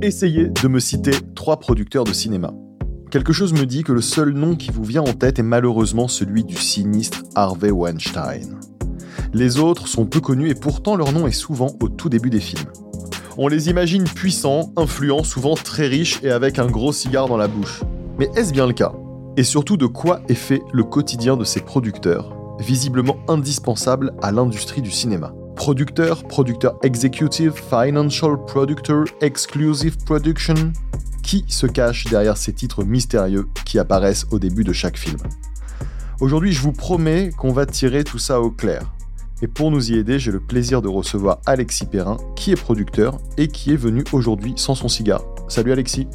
Essayez de me citer trois producteurs de cinéma. Quelque chose me dit que le seul nom qui vous vient en tête est malheureusement celui du sinistre Harvey Weinstein. Les autres sont peu connus et pourtant leur nom est souvent au tout début des films. On les imagine puissants, influents, souvent très riches et avec un gros cigare dans la bouche. Mais est-ce bien le cas? Et surtout de quoi est fait le quotidien de ces producteurs, visiblement indispensables à l'industrie du cinéma Producteur, producteur executive, financial productor, exclusive production Qui se cache derrière ces titres mystérieux qui apparaissent au début de chaque film Aujourd'hui, je vous promets qu'on va tirer tout ça au clair. Et pour nous y aider, j'ai le plaisir de recevoir Alexis Perrin, qui est producteur et qui est venu aujourd'hui sans son cigare. Salut Alexis.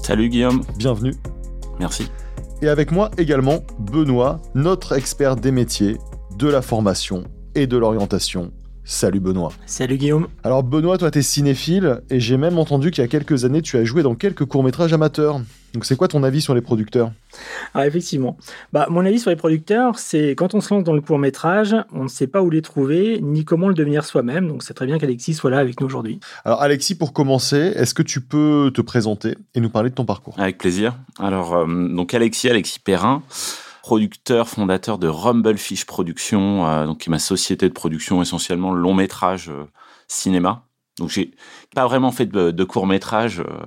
Salut Guillaume. Bienvenue. Merci. Et avec moi également Benoît, notre expert des métiers, de la formation et de l'orientation. Salut Benoît. Salut Guillaume. Alors Benoît, toi t'es cinéphile et j'ai même entendu qu'il y a quelques années tu as joué dans quelques courts-métrages amateurs. Donc c'est quoi ton avis sur les producteurs? Ah effectivement. Bah mon avis sur les producteurs, c'est quand on se lance dans le court-métrage, on ne sait pas où les trouver ni comment le devenir soi-même. Donc c'est très bien qu'Alexis soit là avec nous aujourd'hui. Alors Alexis, pour commencer, est-ce que tu peux te présenter et nous parler de ton parcours? Avec plaisir. Alors euh, donc Alexis, Alexis Perrin producteur, fondateur de Rumblefish Productions, euh, donc qui est ma société de production essentiellement long métrage euh, cinéma. Donc j'ai pas vraiment fait de, court métrage euh,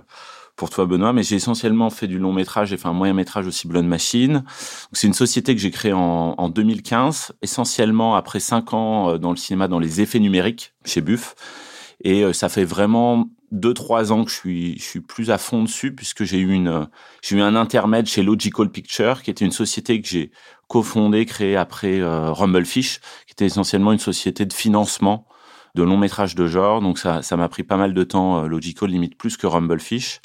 pour toi Benoît, mais j'ai essentiellement fait du long métrage et fait un moyen métrage aussi Blood Machine. C'est une société que j'ai créée en, en, 2015, essentiellement après cinq ans dans le cinéma dans les effets numériques chez Buff. Et ça fait vraiment deux trois ans que je suis je suis plus à fond dessus puisque j'ai eu une j'ai eu un intermède chez Logical Picture qui était une société que j'ai cofondée créée après euh, Rumblefish qui était essentiellement une société de financement de longs métrages de genre. Donc ça ça m'a pris pas mal de temps euh, Logical limite plus que Rumblefish.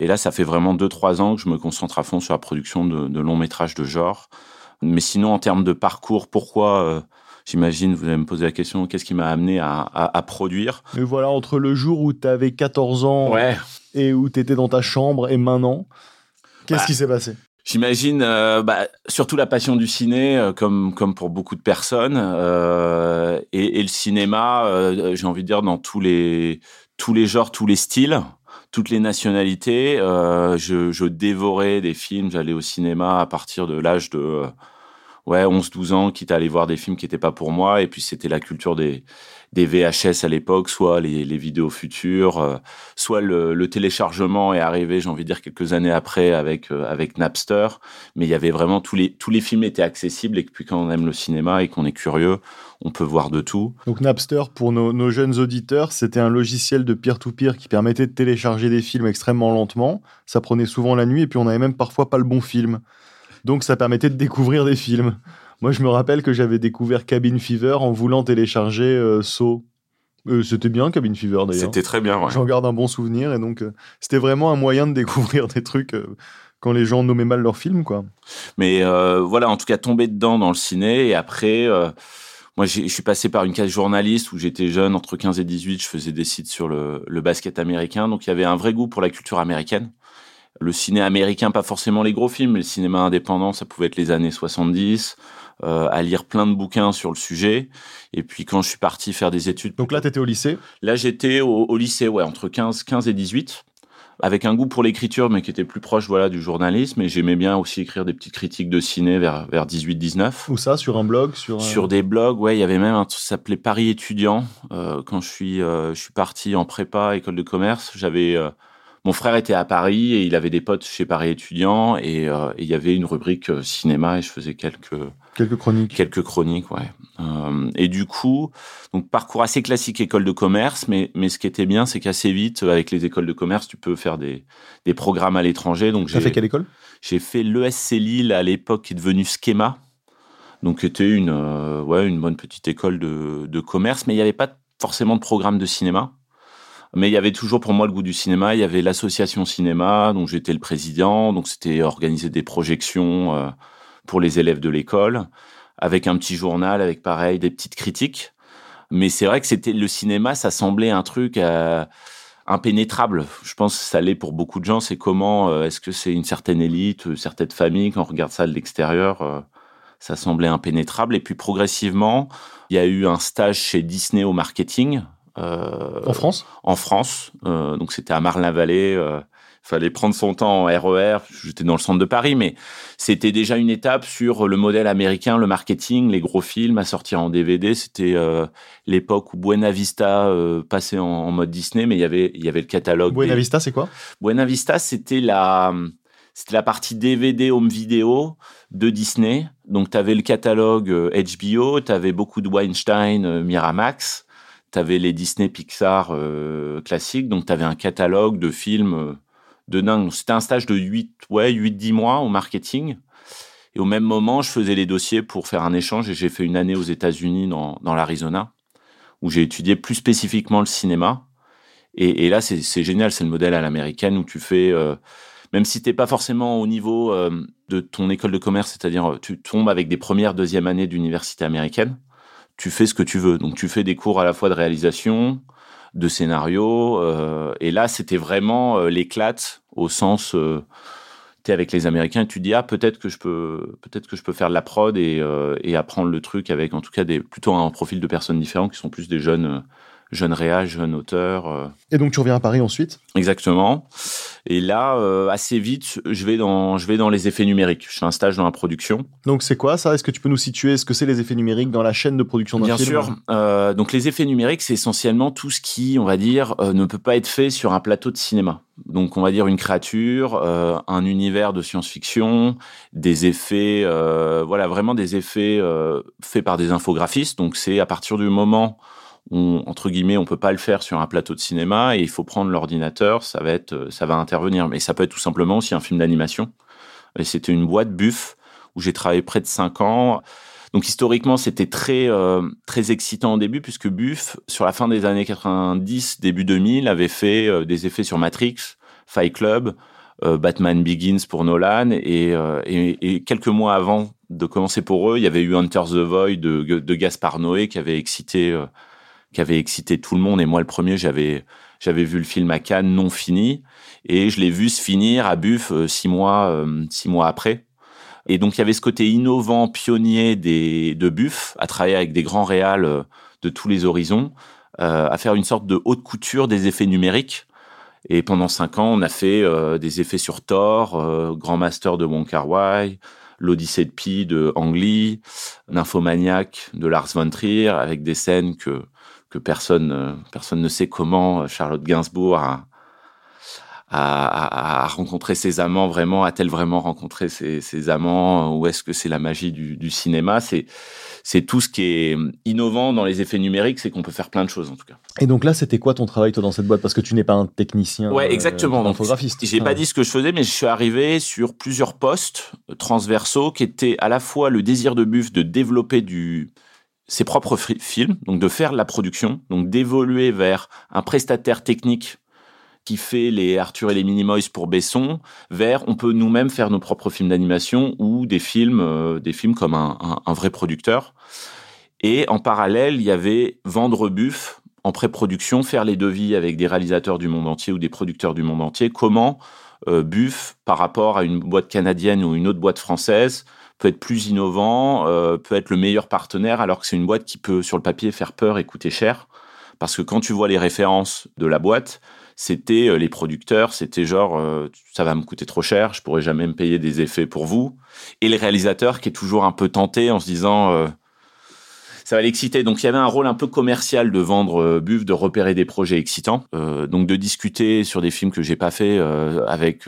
Et là ça fait vraiment deux trois ans que je me concentre à fond sur la production de, de longs métrages de genre. Mais sinon en termes de parcours pourquoi euh, j'imagine, vous allez me poser la question, qu'est-ce qui m'a amené à, produire Mais voilà, entre le jour où tu avais 14 ans et où tu étais dans ta chambre et maintenant, qu'est-ce bah, qui s'est passé? J'imagine euh, bah, surtout la passion du ciné, euh, comme comme pour beaucoup de personnes, euh, et, le cinéma, j'ai envie de dire dans tous les tous les genres, tous les styles, toutes les nationalités. Je, je, dévorais des films, j'allais au cinéma à partir de l'âge de ouais, 11, 12 ans, quitte à aller voir des films qui n'étaient pas pour moi. Et puis, c'était la culture des, des VHS à l'époque, soit les, les, vidéos futures, euh, soit le, le, téléchargement est arrivé, j'ai envie de dire, quelques années après avec, euh, avec Napster. Mais il y avait vraiment tous les, tous les films étaient accessibles et puis quand on aime le cinéma et qu'on est curieux, on peut voir de tout. Donc Napster, pour nos, nos jeunes auditeurs, c'était un logiciel de peer-to-peer qui permettait de télécharger des films extrêmement lentement. Ça prenait souvent la nuit et puis on n'avait même parfois pas le bon film. Donc ça permettait de découvrir des films. Moi, je me rappelle que j'avais découvert Cabin Fever en voulant télécharger euh, Saw. Euh, c'était bien Cabin Fever d'ailleurs. C'était très bien. Ouais. J'en garde un bon souvenir et donc euh, c'était vraiment un moyen de découvrir des trucs quand les gens nommaient mal leurs films, quoi. Mais voilà, en tout cas, tomber dedans dans le ciné et après. Moi, je suis passé par une case journaliste où j'étais jeune, entre 15 et 18, je faisais des sites sur le, le basket américain. Donc, il y avait un vrai goût pour la culture américaine le ciné américain, pas forcément les gros films, mais le cinéma indépendant, ça pouvait être les années 70, euh, à lire plein de bouquins sur le sujet. Et puis quand je suis parti faire des études... Donc là, tu étais au lycée? Là, j'étais au, lycée, ouais, entre 15, 15 et 18 avec un goût pour l'écriture, mais qui était plus proche voilà du journalisme. Et j'aimais bien aussi écrire des petites critiques de ciné vers vers 18-19. Où ça? Sur un blog? Sur sur des blogs, ouais. Il y avait même un truc qui s'appelait Paris étudiant. Euh, quand je suis euh, je suis parti en prépa école de commerce, j'avais euh, mon frère était à Paris et il avait des potes chez Paris étudiants et, euh, il y avait une rubrique euh, cinéma et je faisais quelques quelques chroniques. Quelques chroniques, ouais. Euh, et du coup, donc parcours assez classique école de commerce, mais mais ce qui était bien, c'est qu'assez vite avec les écoles de commerce, tu peux faire des des programmes à l'étranger. Donc j'ai fait quelle école? J'ai fait l'ESC Lille à l'époque qui est devenue Schema. Donc était une ouais une bonne petite école de de commerce, mais il n'y avait pas forcément de programme de cinéma. Mais il y avait toujours pour moi le goût du cinéma. Il y avait l'association cinéma, dont j'étais le président. Donc c'était organiser des projections euh, pour les élèves de l'école, avec un petit journal, avec pareil des petites critiques. Mais c'est vrai que c'était le cinéma, ça semblait un truc euh, impénétrable. Je pense que ça l'est pour beaucoup de gens. C'est comment euh, est-ce que c'est une certaine élite, une certaine famille quand on regarde ça de l'extérieur. ça semblait impénétrable. Et puis progressivement, il y a eu un stage chez Disney au marketing en France? En France. donc c'était à Marne-la-Vallée fallait prendre son temps en RER. J'étais dans le centre de Paris, mais c'était déjà une étape sur le modèle américain, le marketing, les gros films à sortir en DVD. C'était euh, l'époque où Buena Vista euh, passait en, mode Disney, mais il y avait il y avait le catalogue. Buena Vista, c'est quoi? Buena Vista, c'était la c'était la partie DVD home vidéo de Disney. Donc tu avais le catalogue HBO, tu avais beaucoup de Weinstein, euh, Miramax, tu avais les Disney Pixar classiques, donc tu avais un catalogue de films de dingue. C'était un stage de 8, ouais, 8-10 mois au marketing. Et au même moment, je faisais les dossiers pour faire un échange et j'ai fait une année aux États-Unis dans, l'Arizona, où j'ai étudié plus spécifiquement le cinéma. Et, là, c'est génial, c'est le modèle à l'américaine où tu fais, euh, même si tu n'es pas forcément au niveau euh, de ton école de commerce, c'est-à-dire tu tombes avec des premières, deuxième années d'université américaine, tu fais ce que tu veux. Donc tu fais des cours à la fois de réalisation, de scénario. Euh, et là, c'était vraiment euh, l'éclate au sens euh, tu es avec les Américains et tu dis ah peut-être que je peux peut-être que je peux faire de la prod et, et apprendre le truc avec en tout cas des plutôt un profil de personnes différentes qui sont plus des jeunes jeune réa, jeune auteur. Euh. Et donc tu reviens à Paris ensuite? Exactement. Et là, euh, assez vite, je vais dans je vais dans les effets numériques. Je fais un stage dans la production. Donc c'est quoi ça? Est-ce que tu peux nous situer ce que c'est les effets numériques dans la chaîne de production d'un film? Bien sûr. Euh, donc les effets numériques, c'est essentiellement tout ce qui, on va dire, ne peut pas être fait sur un plateau de cinéma. Donc on va dire une créature, un univers de science-fiction, des effets, voilà, vraiment des effets faits par des infographistes. Donc c'est à partir du moment on, entre guillemets, on peut pas le faire sur un plateau de cinéma et il faut prendre l'ordinateur, ça va être, euh, ça va intervenir. Mais ça peut être tout simplement aussi un film d'animation. C'était une boîte Buff où j'ai travaillé près de cinq ans. Donc historiquement, c'était très euh, très excitant au début puisque Buff, sur la fin des années 90, début 2000, avait fait euh, des effets sur Matrix, Fight Club, Batman Begins pour Nolan et, et, quelques mois avant de commencer pour eux, il y avait eu Hunter the Void de, de Gaspar Noé qui avait excité qui avait excité tout le monde. Et moi, le premier, j'avais j'avais vu le film à Cannes non fini et je l'ai vu se finir à Buff euh, six mois euh, six mois après. Et donc il y avait ce côté innovant, pionnier des de Buff, à travailler avec des grands réals euh, de tous les horizons, à faire une sorte de haute couture des effets numériques. Et pendant cinq ans, on a fait des effets sur Thor, Grand Master de Wong Kar l'Odyssée de Pi de Ang Lee, Nymphomaniac de Lars von Trier, avec des scènes que que personne, euh, personne ne sait comment euh, Charlotte Gainsbourg a, rencontré ses amants vraiment, a-t-elle vraiment rencontré ses, amants, ou est-ce que c'est la magie du, cinéma? C'est c'est tout ce qui est innovant dans les effets numériques, c'est qu'on peut faire plein de choses en tout cas. Et donc là, c'était quoi ton travail toi dans cette boîte? Parce que tu n'es pas un technicien, ouais, exactement, euh, infographiste. J'ai pas dit ce que je faisais, mais je suis arrivé sur plusieurs postes transversaux qui étaient à la fois le désir de Buff de développer du ses propres films, donc de faire la production, donc d'évoluer vers un prestataire technique qui fait les Arthur et les Minimoys pour Besson, vers on peut nous-mêmes faire nos propres films d'animation ou des films, euh, des films comme un, vrai producteur. Et en parallèle, il y avait vendre Buff en pré-production, faire les devis avec des réalisateurs du monde entier ou des producteurs du monde entier. Comment euh, Buff, par rapport à une boîte canadienne ou une autre boîte française, peut être plus innovant, euh, peut être le meilleur partenaire, alors que c'est une boîte qui peut, sur le papier, faire peur et coûter cher. Parce que quand tu vois les références de la boîte, c'était euh, les producteurs, c'était genre euh, ça va me coûter trop cher, je pourrais jamais me payer des effets pour vous. Et les réalisateurs qui est toujours un peu tenté en se disant ça va l'exciter. Donc il y avait un rôle un peu commercial de vendre euh, Buff, de repérer des projets excitants, euh, donc de discuter sur des films que j'ai pas fait euh, avec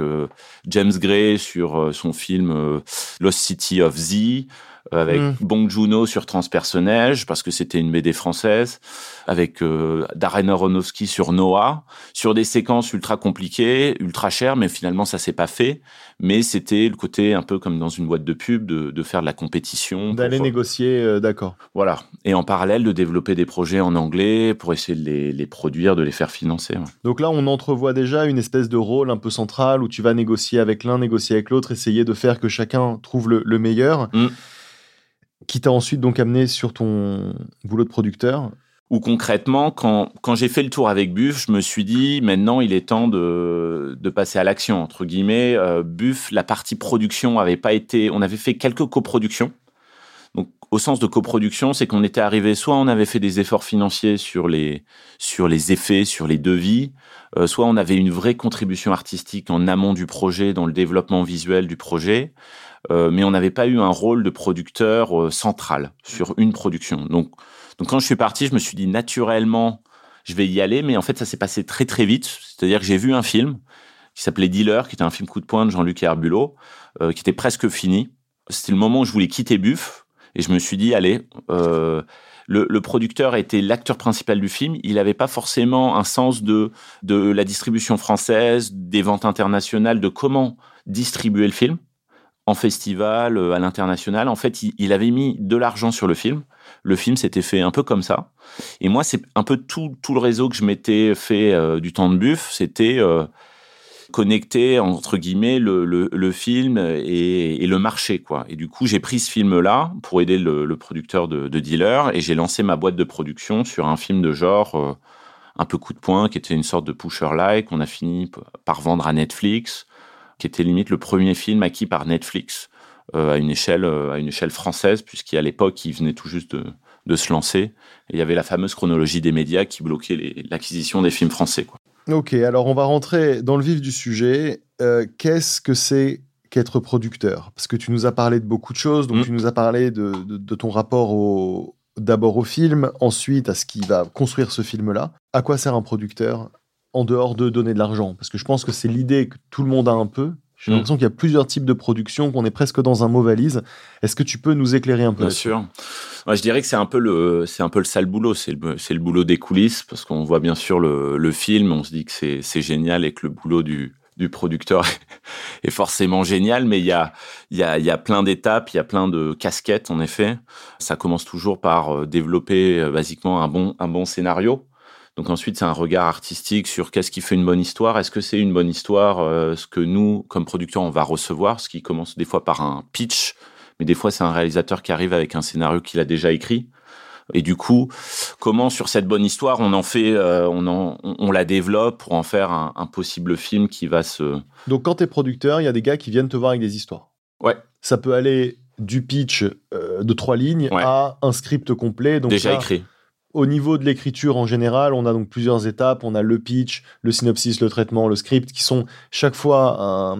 James Gray sur son film Lost City of Z, avec mm. Bong Joon-ho sur Transpersonnage parce que c'était une BD française, avec euh, Darren Aronofsky sur Noah, sur des séquences ultra compliquées, ultra chères, mais finalement ça s'est pas fait. Mais c'était le côté un peu comme dans une boîte de pub de, de faire de la compétition, d'aller négocier, euh, d'accord. Voilà, et en parallèle de développer des projets en anglais pour essayer de les, les produire, de les faire financer. Donc là, on entrevoit déjà une espèce de rôle un peu central où tu vas négocier avec l'un, négocier avec l'autre, essayer de faire que chacun trouve le, le meilleur. Mm qui t'a ensuite donc amené sur ton boulot de producteur ou concrètement, quand, quand j'ai fait le tour avec Buff, je me suis dit, maintenant, il est temps de, de passer à l'action, entre guillemets. Euh, Buff, la partie production avait pas été... On avait fait quelques coproductions. Donc, au sens de coproduction, c'est qu'on était arrivé, soit on avait fait des efforts financiers sur les, sur les effets, sur les devis, euh, soit on avait une vraie contribution artistique en amont du projet, dans le développement visuel du projet, euh, mais on n'avait pas eu un rôle de producteur euh, central sur une production. Donc, quand je suis parti, je me suis dit naturellement, je vais y aller, mais en fait ça s'est passé très très vite. C'est-à-dire que j'ai vu un film qui s'appelait Dealer, qui était un film coup de poing de Jean-Luc Herbulot, qui était presque fini. C'était le moment où je voulais quitter Buff et je me suis dit, allez, euh, le, le, producteur était l'acteur principal du film. Il n'avait pas forcément un sens de, de la distribution française, des ventes internationales, de comment distribuer le film en festival, euh, à l'international. En fait, il, avait mis de l'argent sur le film. Le film s'était fait un peu comme ça. Et moi, c'est un peu tout, tout le réseau que je m'étais fait euh, du temps de buff. C'était connecter entre guillemets le, le, film et, le marché quoi. Et du coup j'ai pris ce film là pour aider le, producteur de, de, Dealer et j'ai lancé ma boîte de production sur un film de genre euh, un peu coup de poing qui était une sorte de pusher like qu'on a fini par vendre à Netflix, qui était limite le premier film acquis par Netflix euh, à une échelle euh, à une échelle française puisqu'à l'époque il venait tout juste de, de se lancer et il y avait la fameuse chronologie des médias qui bloquait l'acquisition des films français quoi. Ok, alors on va rentrer dans le vif du sujet. Euh, Qu'est-ce que c'est qu'être producteur? Parce que tu nous as parlé de beaucoup de choses, donc mmh. tu nous as parlé de, de, de ton rapport au, d'abord au film, ensuite à ce qui va construire ce film-là. À quoi sert un producteur en dehors de donner de l'argent? Parce que je pense que c'est l'idée que tout le monde a un peu, j'ai l'impression mmh. qu'il y a plusieurs types de production, qu'on est presque dans un mot valise. Est-ce que tu peux nous éclairer un peu Bien sûr. Moi, je dirais que c'est un peu le, c'est un peu le sale boulot. C'est le, c'est le boulot des coulisses parce qu'on voit bien sûr le, le film, on se dit que c'est, c'est génial et que le boulot du, du producteur est forcément génial, mais il y a, il y a, il y a plein d'étapes, il y a plein de casquettes en effet. Ça commence toujours par euh, développer euh, basiquement un bon, un bon scénario donc ensuite, c'est un regard artistique sur qu'est-ce qui fait une bonne histoire. Est-ce que c'est une bonne histoire euh, ce que nous, comme producteurs, on va recevoir, ce qui commence des fois par un pitch, mais des fois c'est un réalisateur qui arrive avec un scénario qu'il a déjà écrit. Et du coup, comment sur cette bonne histoire on en fait, euh, on, en, on, la développe pour en faire un, un possible film qui va se. Donc quand tu es producteur, il y a des gars qui viennent te voir avec des histoires. Ouais. Ça peut aller du pitch euh, de trois lignes Ouais. à un script complet. Donc déjà écrit. Au niveau de l'écriture en général, on a donc plusieurs étapes. On a le pitch, le synopsis, le traitement, le script, qui sont chaque fois un,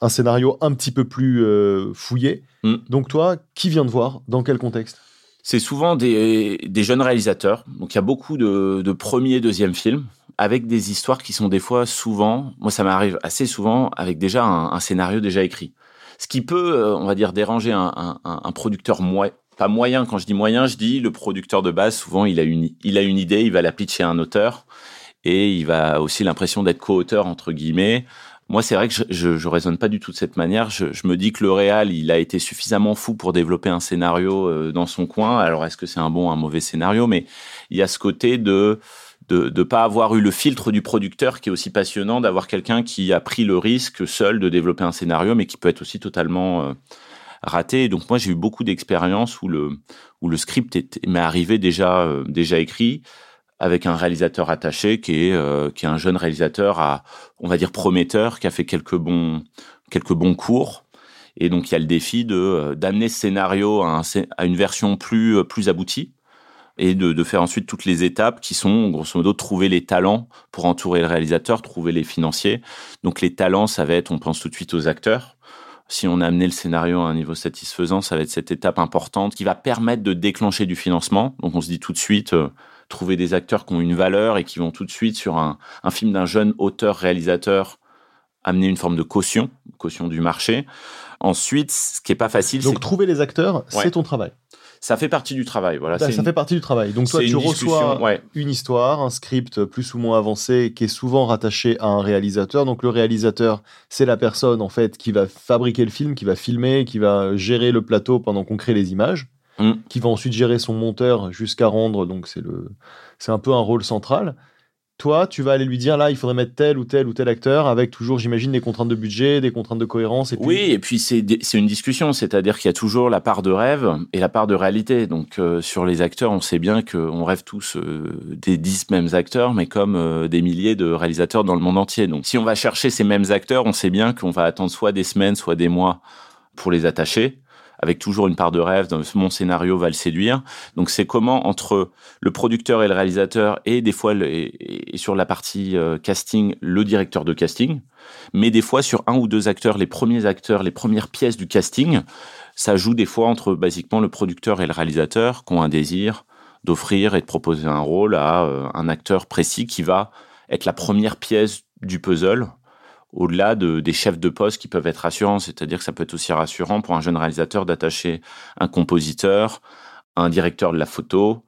un scénario un petit peu plus euh, fouillé. Mm. Donc toi, qui vient te voir? Dans quel contexte? C'est souvent des, des jeunes réalisateurs. Donc il y a beaucoup de, de premiers, deuxièmes films avec des histoires qui sont des fois souvent, moi ça m'arrive assez souvent avec déjà un, un, scénario déjà écrit. Ce qui peut, euh, on va dire, déranger un, un, un producteur moi, pas moyen. Quand je dis moyen, je dis le producteur de base. Souvent, il a une, il a une idée, il va la pitcher à un auteur et il va aussi l'impression d'être co-auteur entre guillemets. Moi, c'est vrai que je, je, je, raisonne pas du tout de cette manière. Je, je, me dis que le réal, il a été suffisamment fou pour développer un scénario euh, dans son coin. Alors, est-ce que c'est un bon, ou un mauvais scénario? Mais il y a ce côté de de ne pas avoir eu le filtre du producteur qui est aussi passionnant, d'avoir quelqu'un qui a pris le risque seul de développer un scénario, mais qui peut être aussi totalement euh, raté. Donc moi j'ai eu beaucoup d'expériences où le où le script m'est arrivé déjà euh, déjà écrit avec un réalisateur attaché qui est euh, qui est un jeune réalisateur à on va dire prometteur qui a fait quelques bons quelques bons cours et donc il y a le défi de euh, d'amener ce scénario à, un, à, une version plus plus aboutie et de, de, faire ensuite toutes les étapes qui sont grosso modo trouver les talents pour entourer le réalisateur, trouver les financiers. Donc les talents, ça va être, on pense tout de suite aux acteurs, si on a amené le scénario à un niveau satisfaisant, ça va être cette étape importante qui va permettre de déclencher du financement. Donc on se dit tout de suite, euh, trouver des acteurs qui ont une valeur et qui vont tout de suite sur un, un film d'un jeune auteur-réalisateur amener une forme de caution, caution du marché. Ensuite, ce qui est pas facile, donc trouver les acteurs, ouais. c'est ton travail. Ça fait partie du travail, voilà. Ça, ça une... fait partie du travail. Donc toi, tu reçois ouais. une histoire, un script plus ou moins avancé qui est souvent rattaché à un réalisateur. Donc le réalisateur, c'est la personne en fait qui va fabriquer le film, qui va filmer, qui va gérer le plateau pendant qu'on crée les images, mm. qui va ensuite gérer son monteur jusqu'à rendre. Donc c'est le, c'est un peu un rôle central toi, tu vas aller lui dire là, il faudrait mettre tel ou tel ou tel acteur avec toujours, j'imagine, des contraintes de budget, des contraintes de cohérence. Et. Oui, et puis c'est une discussion, c'est-à-dire qu'il y a toujours la part de rêve et la part de réalité. Donc euh, sur les acteurs, on sait bien qu'on rêve tous euh, des dix mêmes acteurs, mais comme euh, des milliers de réalisateurs dans le monde entier. Donc si on va chercher ces mêmes acteurs, on sait bien qu'on va attendre soit des semaines, soit des mois pour les attacher avec toujours une part de rêve, dans mon scénario va le séduire. Donc c'est comment entre le producteur et le réalisateur et des fois sur la partie euh, casting le directeur de casting, mais des fois sur un ou deux acteurs, les premiers acteurs, les premières pièces du casting, ça joue des fois entre basiquement le producteur et le réalisateur qui ont un désir d'offrir et de proposer un rôle à euh, un acteur précis qui va être la première pièce du puzzle au-delà de, des chefs de poste qui peuvent être rassurants, c'est-à-dire que ça peut être aussi rassurant pour un jeune réalisateur d'attacher un compositeur, un directeur de la photo,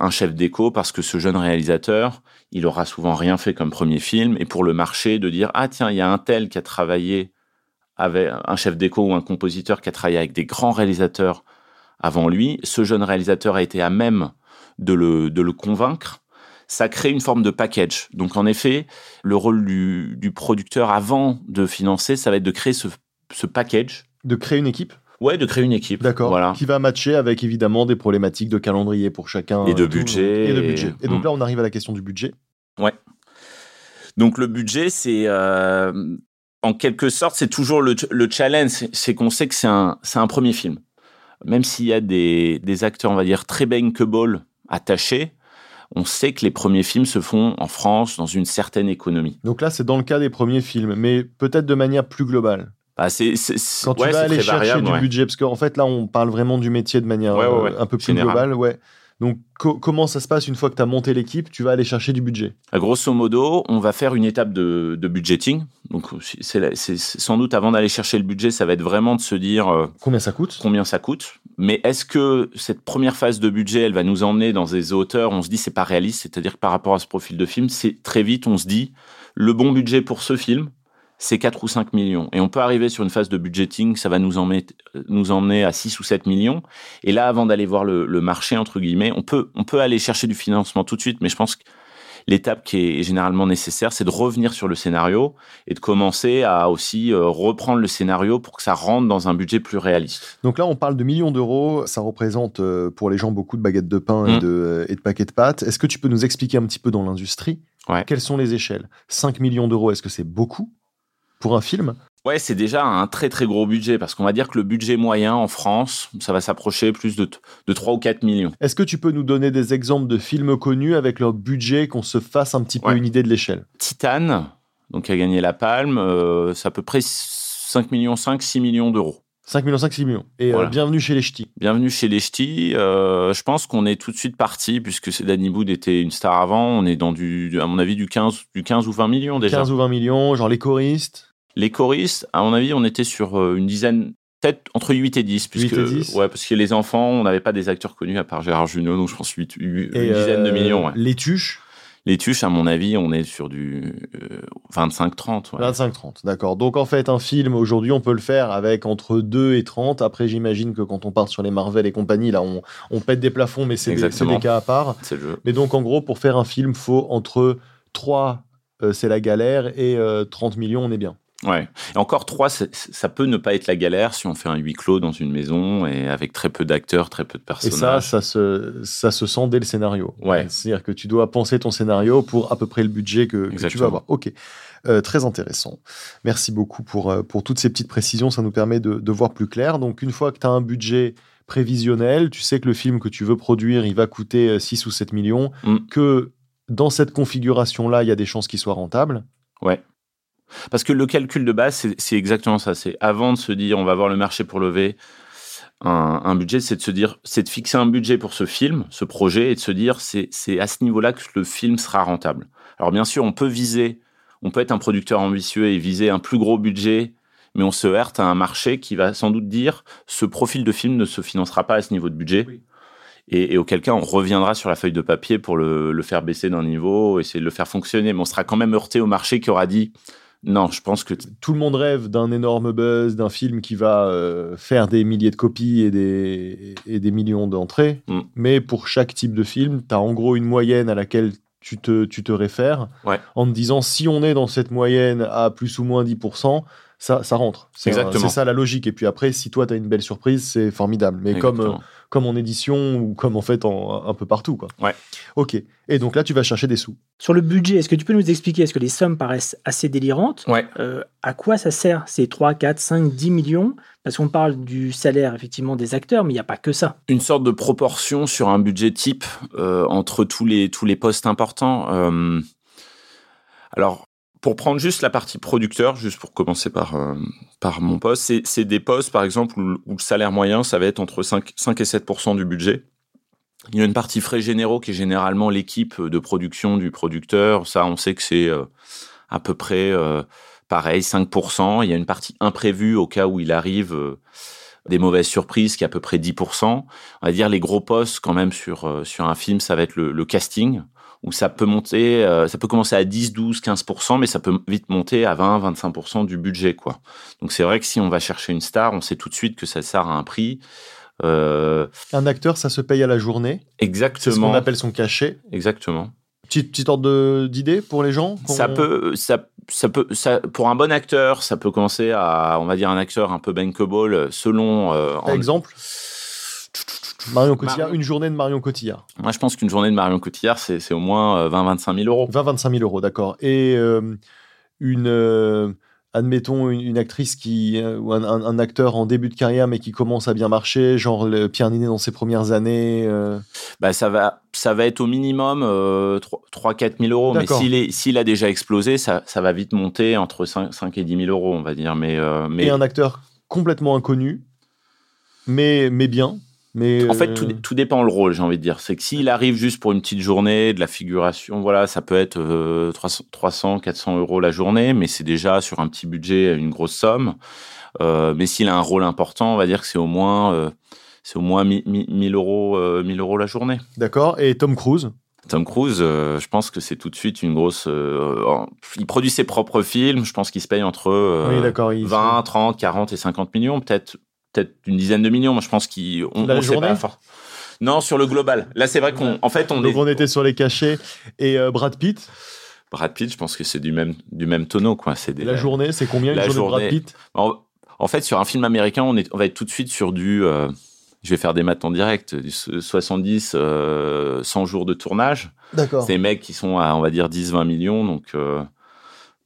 un chef d'écho, parce que ce jeune réalisateur, il aura souvent rien fait comme premier film, et pour le marché, de dire ah tiens, il y a un tel qui a travaillé avec un chef d'écho ou un compositeur qui a travaillé avec des grands réalisateurs avant lui, ce jeune réalisateur a été à même de le, de le convaincre ça crée une forme de package. Donc en effet, le rôle du, producteur avant de financer, ça va être de créer ce, package. De créer une équipe? Ouais, de créer une équipe. D'accord. Voilà. Qui va matcher avec évidemment des problématiques de calendrier pour chacun. Et de budget. Et de budget. Et donc mm. là, on arrive à la question du budget. Ouais. Donc le budget, c'est euh, en quelque sorte, c'est toujours le, challenge. C'est qu'on sait que c'est un, un premier film. Même s'il y a des, des acteurs, on va dire, très bankable attachés, on sait que les premiers films se font en France dans une certaine économie. Donc là, c'est dans le cas des premiers films, mais peut-être de manière plus globale. Bah, Quand tu vas aller chercher du budget, parce qu'en fait, là, on parle vraiment du métier de manière euh, un peu plus globale. Ouais. Donc, comment ça se passe une fois que tu as monté l'équipe Tu vas aller chercher du budget? Grosso modo, on va faire une étape de, budgeting. Donc, c'est sans doute avant d'aller chercher le budget, ça va être vraiment de se dire euh, combien ça coûte? Combien ça coûte. Mais est-ce que cette première phase de budget, elle va nous emmener dans des hauteurs? On se dit c'est pas réaliste, c'est-à-dire que par rapport à ce profil de film, c'est très vite on se dit le bon budget pour ce film, c'est 4 ou 5 millions. Et on peut arriver sur une phase de budgeting, ça va nous emmener, nous emmener à 6 ou 7 millions. Et là, avant d'aller voir le, marché, entre guillemets, on peut, on peut aller chercher du financement tout de suite, mais je pense que l'étape qui est généralement nécessaire, c'est de revenir sur le scénario et de commencer à aussi euh, reprendre le scénario pour que ça rentre dans un budget plus réaliste. Donc là, on parle de millions d'euros. Ça représente euh, pour les gens beaucoup de baguettes de pain et, mmh. de, et de paquets de pâtes. Est-ce que tu peux nous expliquer un petit peu dans l'industrie quelles sont les échelles? 5 millions d'euros, est-ce que c'est beaucoup? Pour un film? Ouais, c'est déjà un très très gros budget parce qu'on va dire que le budget moyen en France, ça va s'approcher plus de, de 3 ou 4 millions. Est-ce que tu peux nous donner des exemples de films connus avec leur budget, qu'on se fasse un petit peu une idée de l'échelle? Titan, donc qui a gagné la palme, euh, c'est à peu près 5 millions 5, 6 millions d'euros. 5 millions 5, 6 millions. Et euh, bienvenue chez les Ch'tis. Bienvenue chez les Ch'tis. Euh, je pense qu'on est tout de suite parti, puisque Danny Boud était une star avant. On est dans, du, à mon avis, du 15, du 15 ou 20 millions déjà. 15 ou 20 millions, genre les choristes les choristes, à mon avis, on était sur euh, une dizaine, peut-être entre 8 et 10. Puisque, 8 et 10 Ouais, parce que les enfants, on n'avait pas des acteurs connus à part Gérard Jugnot, donc je pense 8, une dizaine de millions. Ouais. Les tuches les tuches, à mon avis, on est sur du 25-30. Euh, 25-30, d'accord. Donc en fait, un film, aujourd'hui, on peut le faire avec entre 2 et 30. Après, j'imagine que quand on part sur les Marvel et compagnie, là, on, on pète des plafonds, mais c'est des, des, cas à part. C'est le jeu. Mais donc, en gros, pour faire un film, faut entre 3, euh, c'est la galère, et 30 millions, on est bien. Ouais. Et encore trois, ça peut ne pas être la galère si on fait un huis clos dans une maison et avec très peu d'acteurs, très peu de personnages. Et ça, ça se, ça se sent dès le scénario. Ouais. C'est-à-dire que tu dois penser ton scénario pour à peu près le budget que, tu vas avoir. Ok. Euh, très intéressant. Merci beaucoup pour, euh, pour toutes ces petites précisions. Ça nous permet de, de voir plus clair. Donc, une fois que tu as un budget prévisionnel, tu sais que le film que tu veux produire, il va coûter 6 euh, ou 7 millions, mm. que dans cette configuration-là, il y a des chances qu'il soit rentable. Ouais. Parce que le calcul de base, c'est exactement ça. C'est avant de se dire on va voir le marché pour lever un, budget, c'est de se dire, c'est de fixer un budget pour ce film, ce projet, et de se dire c'est à ce niveau-là que le film sera rentable. Alors bien sûr, on peut viser, on peut être un producteur ambitieux et viser un plus gros budget, mais on se heurte à un marché qui va sans doute dire ce profil de film ne se financera pas à ce niveau de budget. Et, auquel cas on reviendra sur la feuille de papier pour le, le faire baisser d'un niveau, essayer de le faire fonctionner. Mais on sera quand même heurté au marché qui aura dit non, je pense que tout le monde rêve d'un énorme buzz, d'un film qui va euh, faire des milliers de copies et des, et des millions d'entrées. Mm. Mais pour chaque type de film, tu as en gros une moyenne à laquelle tu te, tu te réfères en te disant si on est dans cette moyenne à plus ou moins 10%, ça, ça rentre. C'est Exactement. c'est ça la logique. Et puis après, si toi, tu as une belle surprise, c'est formidable. Mais comme, euh, comme en édition ou comme en fait en, un peu partout. Quoi. Ouais. Ok. Et donc là, tu vas chercher des sous. Sur le budget, est-ce que tu peux nous expliquer, est-ce que les sommes paraissent assez délirantes Ouais. Euh, À quoi ça sert ces 3, 4, 5, 10 millions? Parce qu'on parle du salaire effectivement des acteurs, mais il n'y a pas que ça. une sorte de proportion sur un budget type euh, entre tous les, tous les postes importants. Euh, alors, pour prendre juste la partie producteur, juste pour commencer par, euh, par mon poste, c'est- des postes, par exemple, où, le salaire moyen, ça va être entre 5, 5 et 7% du budget. Il y a une partie frais généraux qui est généralement l'équipe de production du producteur. Ça, on sait que c'est euh, à peu près euh, pareil, 5%. Il y a une partie imprévue au cas où il arrive euh, des mauvaises surprises qui est à peu près 10%. On va dire les gros postes quand même sur, euh, sur un film, ça va être le, le casting, où ça peut monter, euh, ça peut commencer à 10, 12, 15%, mais ça peut vite monter à 20, 25% du budget. quoi. Donc c'est vrai que si on va chercher une star, on sait tout de suite que ça sert à un prix. Euh, Un acteur, ça se paye à la journée. C'est ce exactement. qu'on appelle son cachet. Exactement. Petite, petite ordre d'idée pour les gens Ça peut, ça, ça peut, ça, pour un bon acteur, ça peut commencer à, on va dire, un acteur un peu bankable selon. euh, en- Exemple Marion Cotillard, une journée de Marion Cotillard. Moi, je pense qu'une journée de Marion Cotillard, c'est au moins 20-25 000 euros. 20-25 000 euros, d'accord. Et euh, une, euh, admettons, une, une actrice qui, euh, ou un, un- un acteur en début de carrière, mais qui commence à bien marcher, genre le Pierre Ninet dans ses premières années. euh, Bah, ça va, ça va être au minimum 3-4 000 euros. Mais s'il a déjà explosé, ça, ça va vite monter entre 5, 5 et 10 000 euros, on va dire. Mais, euh, mais Et un acteur complètement inconnu, mais, mais bien. Mais, En fait, euh, tout, tout dépend le rôle, j'ai envie de dire. C'est que s'il arrive juste pour une petite journée, de la figuration, voilà, ça peut être euh, 300, 300, 400 euros la journée, mais c'est déjà sur un petit budget une grosse somme. Euh, mais s'il a un rôle important, on va dire que c'est au moins, euh, c'est au moins 1000 1000 euros, euh, 1000 euros la journée. D'accord. Et Tom Cruise? Tom Cruise, euh, je pense que c'est tout de suite une grosse. euh, il produit ses propres films. Je pense qu'il se paye entre euh, Oui, d'accord. il- 20, 30, 40 et 50 millions, peut-être peut-être une dizaine de millions. Moi, je pense qu'il. on- La on sait journée pas fort. Non, sur le global. Là, c'est vrai qu'on, en fait, on Donc est. on était sur les cachets. Et euh, Brad Pitt, Brad Pitt, je pense que c'est du même du même tonneau, quoi. C'est des. la journée, c'est combien une la journée, de Brad. Pitt? En, en fait, sur un film américain, on, est, on va être tout de suite sur du. euh, je vais faire des maths en direct, du 70, euh, 100 jours de tournage. D'accord. C'est des mecs qui sont à, on va dire, 10-20 millions, donc.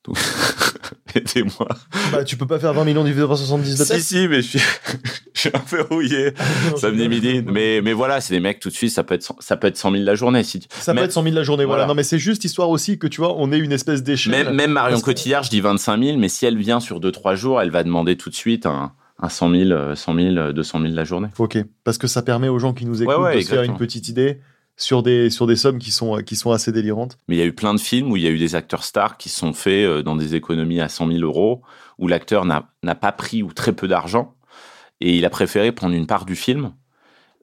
Donc Aidez-moi. Bah, tu peux pas faire 20 millions divisé par 70 de Si, tête si, mais je suis, je suis un peu rouillé. Ça venait midi. Mais, mais voilà, c'est des mecs tout de suite, ça peut être, 100 ça peut être 100 000 la journée. Si tu- Ça peut être 100 000 la journée, voilà. Voilà. Non, mais c'est juste histoire aussi que tu vois, on ait une espèce d'échelle. même, même Marion Parce Cotillard, je dis 25 000, mais si elle vient sur 2-3 jours, elle va demander tout de suite un, un 100 000, euh, 100 000, 200 000 la journée. Ok, parce que ça permet aux gens qui nous écoutent ouais, de se faire une petite idée sur des, sur des sommes qui sont, qui sont assez délirantes. Mais il y a eu plein de films où il y a eu des acteurs stars qui sont faits euh, dans des économies à 100 000 euros, où l'acteur n'a pas pris ou très peu d'argent, et il a préféré prendre une part du film,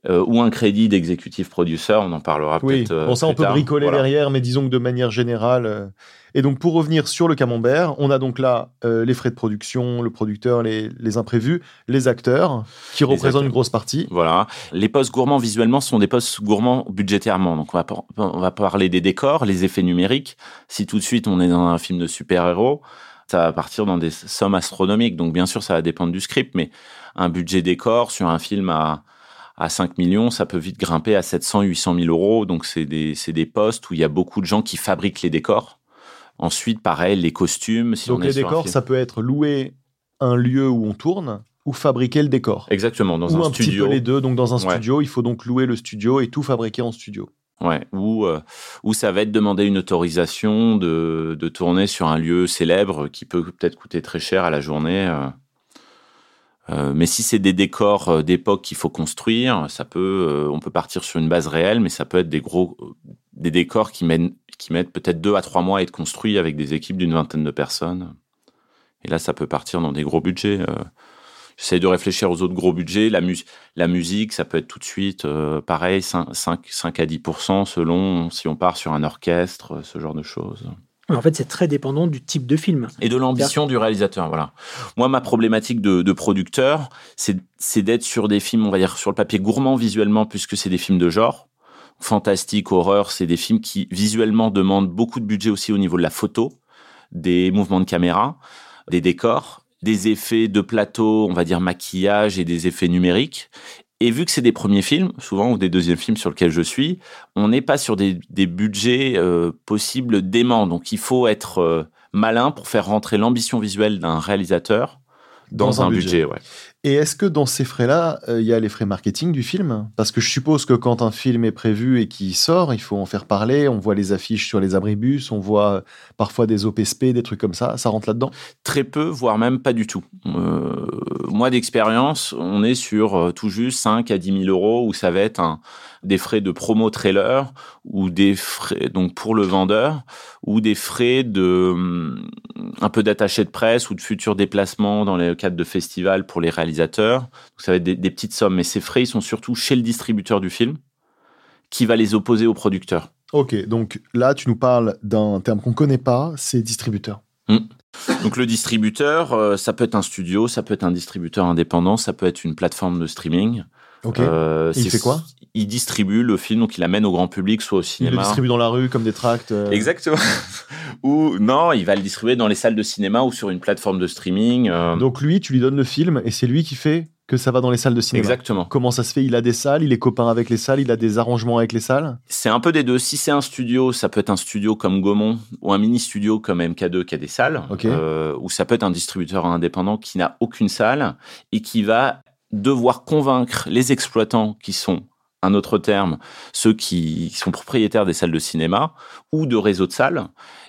euh, ou un crédit d'exécutif producer, on en parlera Oui, peut-être. euh, bon, ça on peut tard. bricoler Voilà. derrière, mais disons que de manière générale. euh, Et donc pour revenir sur le camembert, on a donc là euh, les frais de production, le producteur, les, les imprévus, les acteurs, qui représentent acteurs. une grosse partie. Voilà. Les postes gourmands visuellement sont des postes gourmands budgétairement. Donc on va, par- on va parler des décors, les effets numériques. Si tout de suite on est dans un film de super-héros, ça va partir dans des sommes astronomiques. Donc bien sûr ça va dépendre du script, mais un budget décor sur un film à, à 5 millions, ça peut vite grimper à 700, 800 000 euros. Donc c'est des, des postes où il y a beaucoup de gens qui fabriquent les décors. Ensuite, pareil, les costumes. Si donc on les décors, ça peut être louer un lieu où on tourne ou fabriquer le décor. Exactement, dans ou un, un, petit studio. peu les deux. Donc dans un Ouais. studio, il faut donc louer le studio et tout fabriquer en studio. Ouais, ou euh, ou ça va être demander une autorisation de, de tourner sur un lieu célèbre qui peut peut-être coûter très cher à la journée. euh. Euh, mais si c'est des décors euh, d'époque qu'il faut construire, ça peut, euh, on peut partir sur une base réelle, mais ça peut être des gros, euh, des décors qui mènent, qui mettent peut-être deux à trois mois à être construits avec des équipes d'une vingtaine de personnes. Et là, ça peut partir dans des gros budgets. euh. J'essaie de réfléchir aux autres gros budgets. La, mus- la musique, ça peut être tout de suite pareil, 5, 5, 5 à 10% selon si on part sur un orchestre, ce genre de choses. Mais En fait, c'est très dépendant du type de film. Et de l'ambition du réalisateur, voilà. Moi, ma problématique de, de producteur, c'est c'est d'être sur des films, on va dire, sur le papier gourmand visuellement, puisque c'est des films de genre. Fantastique, horreur, c'est des films qui visuellement demandent beaucoup de budget aussi au niveau de la photo, des mouvements de caméra, des décors. des effets de plateau, on va dire maquillage et des effets numériques. Et vu que c'est des premiers films, souvent, ou des deuxièmes films sur lesquels je suis, on n'est pas sur des, budgets euh, possibles déments. Donc il faut être euh, malin pour faire rentrer l'ambition visuelle d'un réalisateur dans, un, budget. ouais. Et est-ce que dans ces frais-là, euh, il y a les frais marketing du film? Parce que je suppose que quand un film est prévu et qu'il sort, il faut en faire parler. On voit les affiches sur les abribus, on voit parfois des OPSP, des trucs comme ça. Ça rentre là-dedans? Très peu, voire même pas du tout. Euh, moi, d'expérience, on est sur euh, tout juste 5 à 10 000 euros où ça va être un, des frais de promo trailer ou des frais donc pour le vendeur ou des frais de un peu d'attaché de presse ou de futurs déplacements dans le cadre de festivals pour les réalisateurs. ça va être des, petites sommes, mais ces frais ils sont surtout chez le distributeur du film qui va les opposer au producteur. Ok, donc là tu nous parles d'un terme qu'on connaît pas, c'est distributeur. Hmm. Donc le distributeur, euh, ça peut être un studio, ça peut être un distributeur indépendant, ça peut être une plateforme de streaming. Ok. Euh, il fait quoi? Il distribue le film, donc il l'amène au grand public, soit au cinéma. Il le distribue dans la rue comme des tracts. Euh. Exactement. ou non, il va le distribuer dans les salles de cinéma ou sur une plateforme de streaming. Euh. Donc lui, tu lui donnes le film et c'est lui qui fait que ça va dans les salles de cinéma. Exactement. Comment ça se fait? Il a des salles, il est copain avec les salles, il a des arrangements avec les salles? C'est un peu des deux. Si c'est un studio, ça peut être un studio comme Gaumont ou un mini studio comme MK2 qui a des salles. ou ça peut être un distributeur indépendant qui n'a aucune salle et qui va devoir convaincre les exploitants qui sont un autre terme, ceux qui sont propriétaires des salles de cinéma ou de réseaux de salles,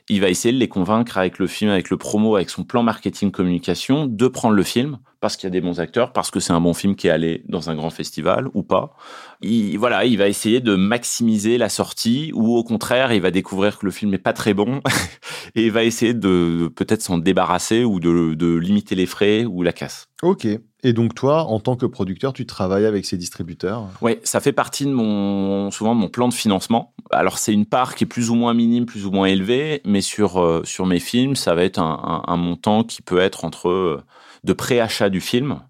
il va essayer de les convaincre avec le film, avec le promo, avec son plan marketing communication, de prendre le film parce qu'il y a des bons acteurs, parce que c'est un bon film qui est allé dans un grand festival ou pas. Il, voilà, il va essayer de maximiser la sortie ou au contraire, il va découvrir que le film n'est pas très bon et il va essayer de peut-être s'en débarrasser ou de, de limiter les frais ou la casse. Ok. Et donc toi, en tant que producteur, tu travailles avec ces distributeurs? Oui, ça fait partie de mon souvent de mon plan de financement. Alors c'est une part qui est plus ou moins minime, plus ou moins élevée, mais sur euh, sur mes films, ça va être un, montant qui peut être entre euh, de préachat du film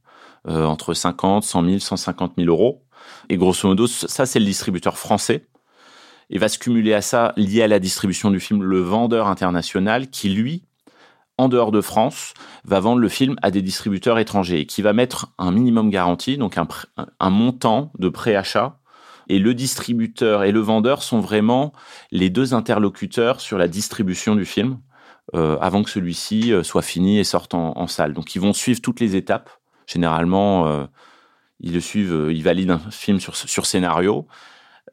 euh, entre 50, 100 000, 150 000 euros. Et grosso modo, ça c'est le distributeur français. Et va se cumuler à ça, lié à la distribution du film, le vendeur international qui lui en dehors de France, va vendre le film à des distributeurs étrangers qui va mettre un minimum garanti, donc un, montant de préachat. Et le distributeur et le vendeur sont vraiment les deux interlocuteurs sur la distribution du film euh, avant que celui-ci euh, soit fini et sorte en, salle. Donc ils vont suivre toutes les étapes. Généralement, euh, ils le suivent, ils valident un film sur scénario.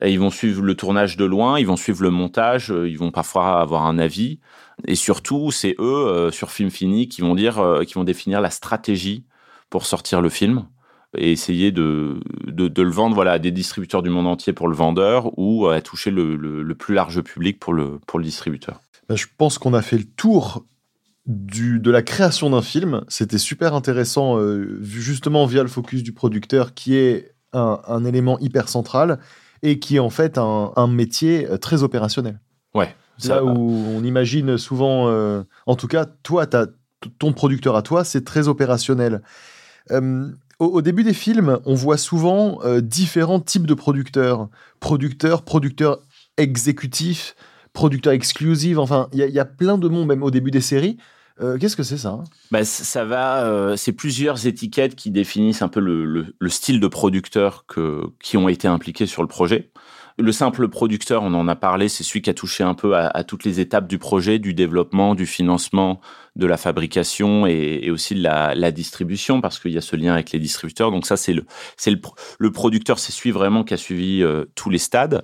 Ils vont suivre le tournage de loin, ils vont suivre le montage, ils vont parfois avoir un avis. Et surtout, c'est eux, euh, sur Film Fini, qui vont dire, euh, qui vont définir la stratégie pour sortir le film et essayer de, de, le vendre voilà, à des distributeurs du monde entier pour le vendeur ou à toucher le, le, plus large public pour le, pour le distributeur. Ben, je pense qu'on a fait le tour du, de la création d'un film. C'était super intéressant, euh, justement via le focus du producteur, qui est un élément hyper central et qui est en fait un, un métier très opérationnel. Ouais. Là où on imagine souvent, euh, en tout cas, toi, ton producteur à toi, c'est très opérationnel. Euh, au, début des films, on voit souvent euh, différents types de producteurs. Producteurs, producteurs exécutifs, producteurs exclusifs, enfin, il y, a plein de monde, même au début des séries. Qu'est-ce que c'est ça hein? Bah, Ça va, c'est plusieurs étiquettes qui définissent un peu le, le style de producteur que, qui ont été impliqués sur le projet. Le simple producteur, on en a parlé, c'est celui qui a touché un peu à, toutes les étapes du projet, du développement, du financement, de la fabrication et, aussi de la, distribution, parce qu'il y a ce lien avec les distributeurs. Donc ça, c'est le, c'est le, producteur, c'est celui vraiment qui a suivi euh, tous les stades.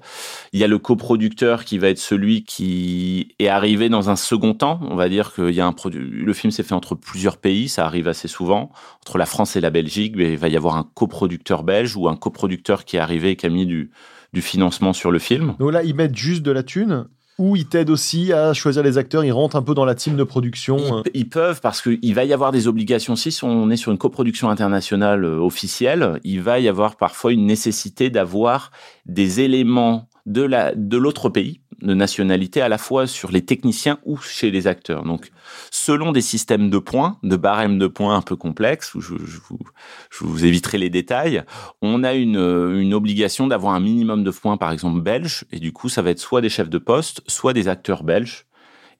Il y a le coproducteur qui va être celui qui est arrivé dans un second temps. On va dire qu'il y a un. Le film s'est fait entre plusieurs pays, ça arrive assez souvent, entre la France et la Belgique. Mais il va y avoir un coproducteur belge ou un coproducteur qui est arrivé et qui a mis du du financement sur le film. Donc là, ils mettent juste de la thune ou ils t'aident aussi à choisir les acteurs, ils rentrent un peu dans la team de production Ils, peuvent, parce qu'il va y avoir des obligations. Si on est sur une coproduction internationale euh, officielle, il va y avoir parfois une nécessité d'avoir des éléments de l'autre pays de nationalité à la fois sur les techniciens ou chez les acteurs. Donc, selon des systèmes de points, de barèmes de points un peu complexes, où je, vous, éviterai les détails, on a une, obligation d'avoir un minimum de points, par exemple belge, et du coup, ça va être soit des chefs de poste, soit des acteurs belges.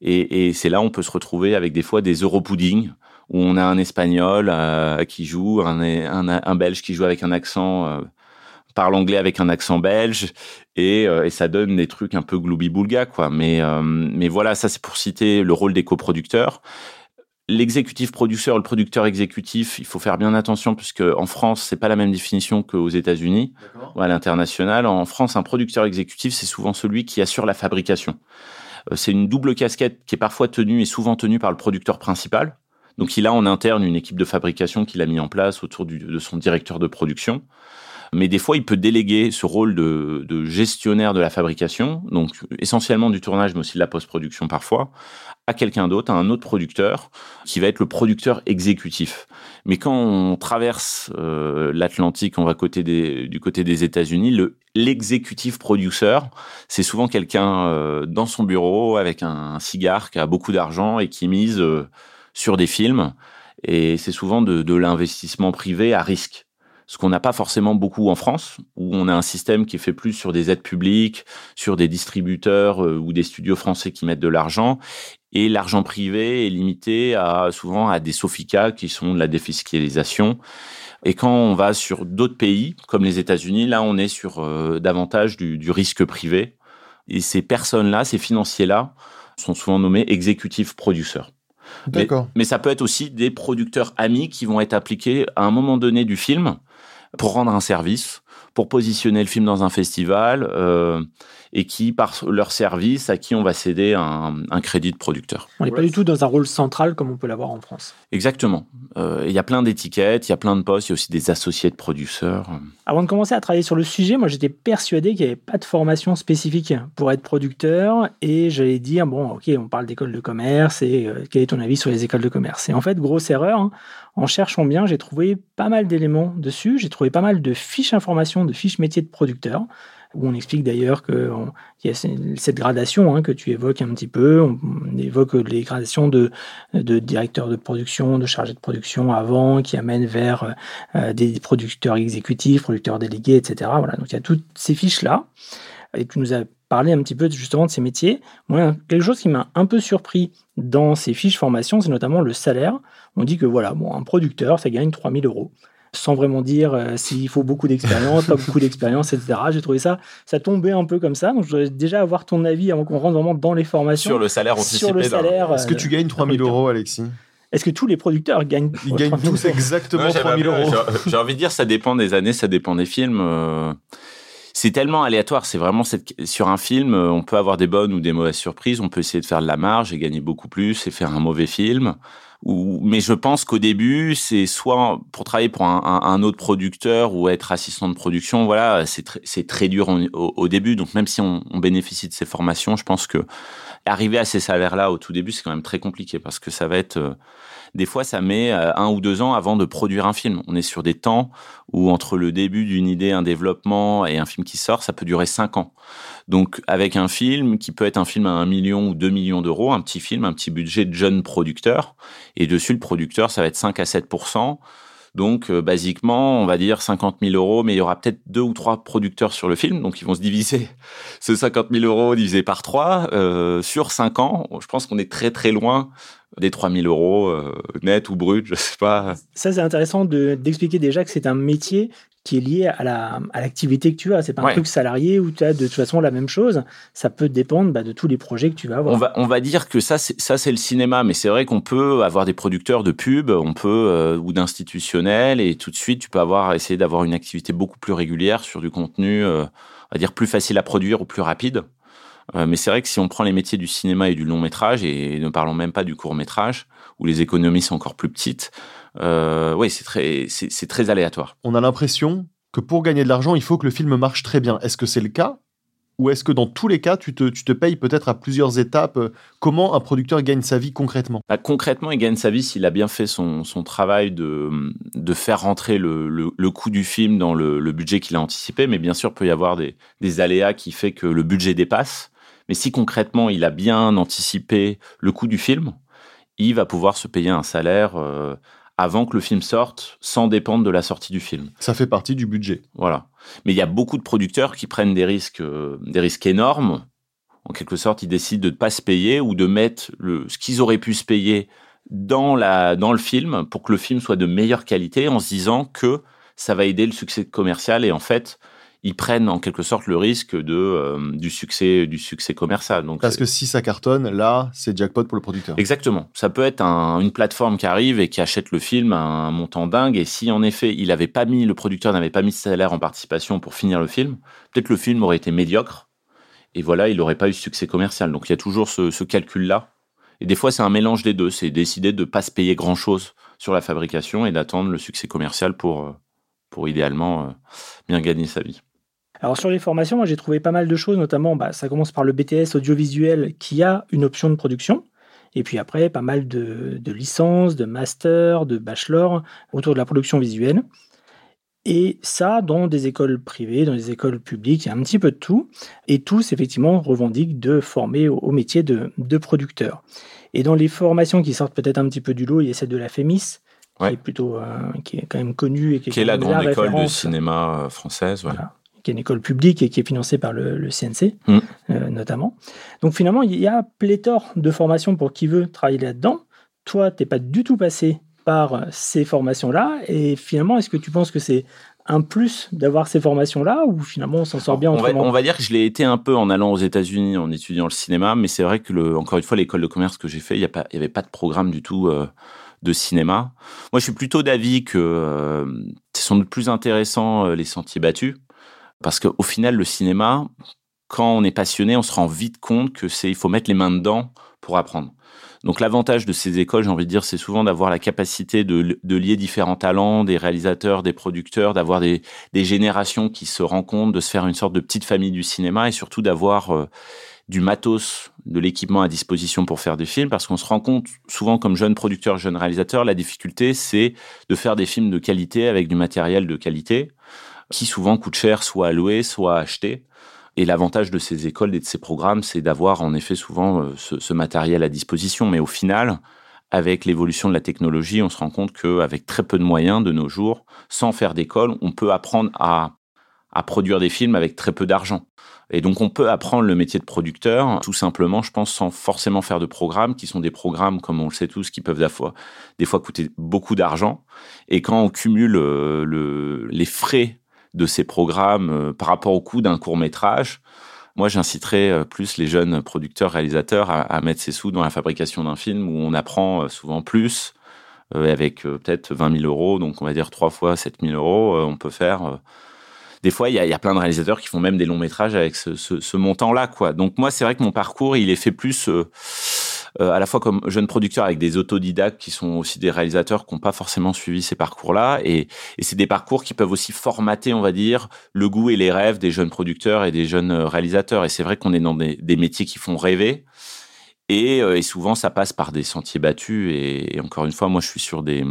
Et, c'est là où on peut se retrouver avec des fois des europudding, où on a un Espagnol qui joue, un, un, Belge qui joue avec un accent parle anglais avec un accent belge et, et, ça donne des trucs un peu gloubi-boulga quoi mais mais voilà ça c'est pour citer le rôle des coproducteurs L'exécutif producteur, le producteur exécutif, il faut faire bien attention puisque en France, c'est pas la même définition qu'aux États-Unis ou à l'international. En France, un producteur exécutif, c'est souvent celui qui assure la fabrication. Euh, c'est une double casquette qui est parfois tenue et souvent tenue par le producteur principal. Donc il a en interne une équipe de fabrication qu'il a mis en place autour de son directeur de production mais des fois, il peut déléguer ce rôle de, de, gestionnaire de la fabrication, donc essentiellement du tournage, mais aussi de la post-production parfois, à quelqu'un d'autre, à un autre producteur, qui va être le producteur exécutif. Mais quand on traverse euh, l'Atlantique, on va côté des, du côté des États-Unis, le l'exécutif producer, c'est souvent quelqu'un euh, dans son bureau avec un, cigare qui a beaucoup d'argent et qui mise euh, sur des films. Et c'est souvent de, de l'investissement privé à risque ce qu'on n'a pas forcément beaucoup en France, où on a un système qui est fait plus sur des aides publiques, sur des distributeurs euh, ou des studios français qui mettent de l'argent, et l'argent privé est limité à souvent à des soficas qui sont de la défiscalisation. Et quand on va sur d'autres pays, comme les États-Unis, là on est sur euh, davantage du, du risque privé. Et ces personnes-là, ces financiers-là, sont souvent nommés exécutifs producteurs. D'accord. Mais, mais, ça peut être aussi des producteurs amis qui vont être appliqués à un moment donné du film pour rendre un service, pour positionner le film dans un festival, euh, et qui, par leur service, à qui on va céder un, un crédit de producteur. On n'est pas du tout dans un rôle central comme on peut l'avoir en France. Exactement. Euh, il y a plein d'étiquettes, il y a plein de postes, il y a aussi des associés de producteurs. Avant de commencer à travailler sur le sujet, moi j'étais persuadé qu'il n'y avait pas de formation spécifique pour être producteur, et j'allais dire, bon, ok, on parle d'école de commerce, et euh, quel est ton avis sur les écoles de commerce? Et en fait, grosse erreur, hein, en cherchant bien, j'ai trouvé pas mal d'éléments dessus, j'ai trouvé pas mal de fiches informations, de fiches métiers de producteur où on explique d'ailleurs qu'il y a cette gradation hein, que tu évoques un petit peu. On, évoque les gradations de, de directeur de production, de chargé de production avant, qui amènent vers euh, des producteurs exécutifs, producteurs délégués, etc. Voilà, donc il y a toutes ces fiches-là. Et tu nous as parlé un petit peu justement de ces métiers. Moi, quelque chose qui m'a un peu surpris dans ces fiches formation, c'est notamment le salaire. On dit que voilà, bon, un producteur, ça gagne 3000 euros sans vraiment dire euh, s'il faut beaucoup d'expérience, pas beaucoup d'expérience, etc. J'ai trouvé ça, ça tombait un peu comme ça. Donc, je voudrais déjà avoir ton avis avant qu'on rentre vraiment dans les formations. Sur le salaire anticipé. Sur le salaire. Est-ce que tu gagnes 3000 euros, Alexis? Est-ce que tous les producteurs gagnent Ils gagnent tous exactement 3000 euros. J'ai envie de dire, ça dépend des années, ça dépend des films. Euh. C'est tellement aléatoire. C'est vraiment sur un film, euh, on peut avoir des bonnes ou des mauvaises surprises. On peut essayer de faire de la marge et gagner beaucoup plus et faire un mauvais film mais je pense qu'au début, c'est soit pour travailler pour un, autre producteur ou être assistant de production, voilà, c'est c'est très dur au, début. Donc même si on, on, bénéficie de ces formations, je pense que arriver à ces salaires-là au tout début, c'est quand même très compliqué parce que ça va être euh, des fois, ça met euh, un ou deux ans avant de produire un film. On est sur des temps où entre le début d'une idée, un développement et un film qui sort, ça peut durer cinq ans. Donc, avec un film qui peut être un film à un million ou deux millions d'euros, un petit film, un petit budget de jeune producteur, et dessus, le producteur, ça va être 5 à 7 donc, euh, basiquement, on va dire 50 000 euros, mais il y aura peut-être deux ou trois producteurs sur le film, donc ils vont se diviser ce 50 000 euros divisé par trois euh, sur cinq ans. Je pense qu'on est très très loin des 3 000 euros euh, net ou brut, je sais pas. Ça, c'est intéressant d'expliquer déjà que c'est un métier qui est lié à la à l'activité que tu as. C'est pas un truc salarié où tu as de toute façon la même chose. Ça peut dépendre bah, de tous les projets que tu vas avoir. On va on va dire que ça c'est ça c'est le cinéma, mais c'est vrai qu'on peut avoir des producteurs de pub, on peut euh, ou d'institutionnels et tout de suite tu peux avoir essayer d'avoir une activité beaucoup plus régulière sur du contenu, euh, on va dire plus facile à produire ou plus rapide. Euh, mais c'est vrai que si on prend les métiers du cinéma et du long métrage, et ne parlons même pas du court métrage, où les économies sont encore plus petites, oui, c'est très, c'est très aléatoire. On a l'impression que pour gagner de l'argent, il faut que le film marche très bien. Est-ce que c'est le cas? Ou est-ce que dans tous les cas, tu te, tu te payes peut-être à plusieurs étapes? Comment un producteur gagne sa vie concrètement? Bah, Concrètement, il gagne sa vie s'il a bien fait son, son travail de, de faire rentrer le, le, le coût du film dans le, le budget qu'il a anticipé. Mais bien sûr, il peut y avoir des, des aléas qui fait que le budget dépasse. Mais si concrètement, il a bien anticipé le coût du film, il va pouvoir se payer un salaire euh, avant que le film sorte, sans dépendre de la sortie du film. Ça fait partie du budget. Voilà. Mais il y a beaucoup de producteurs qui prennent des risques, euh, des risques énormes. En quelque sorte, ils décident de ne pas se payer ou de mettre le, ce qu'ils auraient pu se payer dans, la, dans le film pour que le film soit de meilleure qualité en se disant que ça va aider le succès commercial et en fait, ils prennent en quelque sorte le risque de, euh, du, succès, du succès commercial. Donc, Parce que si ça cartonne, là, c'est jackpot pour le producteur. Exactement. Ça peut être une plateforme qui arrive et qui achète le film à un montant dingue. Et si en effet, il avait pas mis, le producteur n'avait pas mis de salaire en participation pour finir le film, peut-être le film aurait été médiocre. Et voilà, il n'aurait pas eu de succès commercial. Donc il y a toujours ce, ce calcul-là. Et des fois, c'est un mélange des deux. C'est décider de ne pas se payer grand-chose sur la fabrication et d'attendre le succès commercial pour, euh, pour idéalement euh, bien gagner sa vie. Alors sur les formations, moi j'ai trouvé pas mal de choses, notamment bah, ça commence par le BTS audiovisuel qui a une option de production. Et puis après, pas mal de, licences, de masters, de bachelor autour de la production visuelle. Et ça, dans des écoles privées, dans des écoles publiques, il y a un petit peu de tout. Et tous, effectivement, revendiquent de former au, métier de, de, producteur. Et dans les formations qui sortent peut-être un petit peu du lot, il y a celle de la FEMIS, qui est plutôt, euh, qui est quand même connue. Et qui, est, la grande école de cinéma euh, française. Voilà qui est une école publique et qui est financée par le, CNC, mm. euh, notamment. Donc finalement, il y a pléthore de formations pour qui veut travailler là-dedans. Toi, tu n'es pas du tout passé par ces formations-là. Et finalement, est-ce que tu penses que c'est un plus d'avoir ces formations-là ou finalement on s'en sort bien on va, on va, dire que je l'ai été un peu en allant aux États-Unis en étudiant le cinéma, mais c'est vrai que, le, encore une fois, l'école de commerce que j'ai fait, il n'y avait pas de programme du tout euh, de cinéma. Moi, je suis plutôt d'avis que euh, c'est sans doute plus intéressant les sentiers battus. Parce qu'au final, le cinéma, quand on est passionné, on se rend vite compte que c'est, il faut mettre les mains dedans pour apprendre. Donc l'avantage de ces écoles, j'ai envie de dire, c'est souvent d'avoir la capacité de, lier différents talents, des réalisateurs, des producteurs, d'avoir des, générations qui se rencontrent, de se faire une sorte de petite famille du cinéma et surtout d'avoir euh, du matos, de l'équipement à disposition pour faire des films, parce qu'on se rend compte souvent comme jeune producteur, jeune réalisateur, la difficulté, c'est de faire des films de qualité avec du matériel de qualité qui souvent coûte cher soit à louer, soit à acheter. Et l'avantage de ces écoles et de ces programmes, c'est d'avoir en effet souvent euh, ce, matériel à disposition. Mais au final, avec l'évolution de la technologie, on se rend compte qu'avec très peu de moyens de nos jours, sans faire d'école, on peut apprendre à, à produire des films avec très peu d'argent. Et donc on peut apprendre le métier de producteur tout simplement, je pense, sans forcément faire de programmes, qui sont des programmes, comme on le sait tous, qui peuvent des fois, des fois coûter beaucoup d'argent. Et quand on cumule euh, le, les frais de ces programmes euh, par rapport au coût d'un court métrage. Moi, j'inciterais euh, plus les jeunes producteurs, réalisateurs à, mettre ses sous dans la fabrication d'un film où on apprend euh, souvent plus, avec peut-être 20 000 euros, donc on va dire trois fois 7 000 euros, on peut faire. Des fois, il y, a, plein de réalisateurs qui font même des longs métrages avec ce, montant-là, quoi. Donc moi, c'est vrai que mon parcours, il est fait plus euh, à la fois comme jeune producteur avec des autodidactes qui sont aussi des réalisateurs qui n'ont pas forcément suivi ces parcours-là. Et, et c'est des parcours qui peuvent aussi formater, on va dire, le goût et les rêves des jeunes producteurs et des jeunes euh, réalisateurs. Et c'est vrai qu'on est dans des, métiers qui font rêver. Et, euh, et, souvent, ça passe par des sentiers battus. Et, encore une fois, moi, je suis sur des,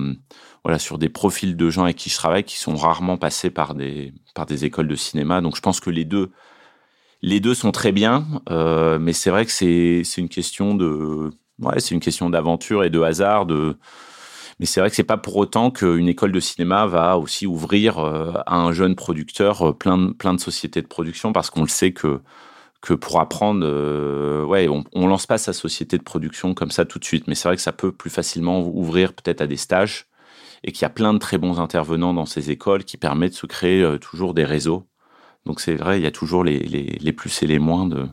voilà, sur des profils de gens avec qui je travaille qui sont rarement passés par des, par des écoles de cinéma. Donc, je pense que les deux les deux sont très bien, euh, mais c'est vrai que c'est une question de ouais, c'est une question d'aventure et de hasard. De... Mais c'est vrai que c'est pas pour autant qu'une école de cinéma va aussi ouvrir euh, à un jeune producteur euh, plein de, plein de sociétés de production parce qu'on le sait que que pour apprendre, ouais, on, on lance pas sa société de production comme ça tout de suite. Mais c'est vrai que ça peut plus facilement ouvrir peut-être à des stages et qu'il y a plein de très bons intervenants dans ces écoles qui permettent de se créer toujours des réseaux donc c'est vrai, il y a toujours les, les, plus et les moins de,